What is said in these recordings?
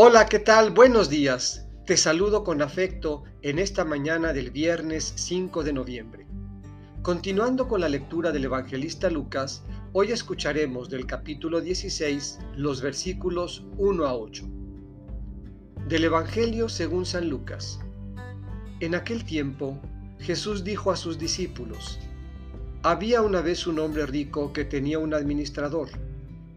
Hola, ¿qué tal? Buenos días. Te saludo con afecto en esta mañana del viernes 5 de noviembre. Continuando con la lectura del evangelista Lucas, hoy escucharemos del capítulo 16 los versículos 1 a 8. Del Evangelio según San Lucas. En aquel tiempo, Jesús dijo a sus discípulos, Había una vez un hombre rico que tenía un administrador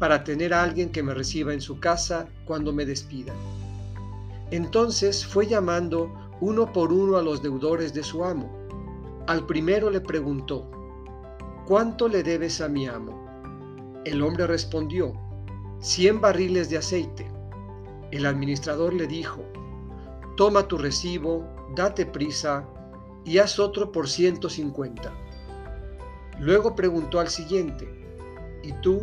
para tener a alguien que me reciba en su casa cuando me despida. Entonces fue llamando uno por uno a los deudores de su amo. Al primero le preguntó, ¿cuánto le debes a mi amo? El hombre respondió, cien barriles de aceite. El administrador le dijo, toma tu recibo, date prisa y haz otro por ciento cincuenta. Luego preguntó al siguiente, ¿y tú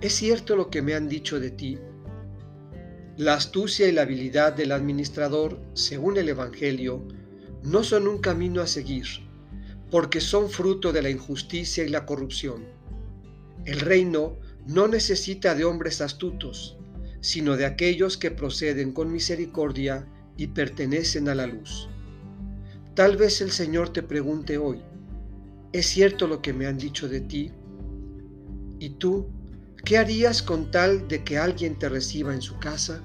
¿Es cierto lo que me han dicho de ti? La astucia y la habilidad del administrador, según el Evangelio, no son un camino a seguir, porque son fruto de la injusticia y la corrupción. El reino no necesita de hombres astutos, sino de aquellos que proceden con misericordia y pertenecen a la luz. Tal vez el Señor te pregunte hoy, ¿es cierto lo que me han dicho de ti? ¿Y tú ¿Qué harías con tal de que alguien te reciba en su casa?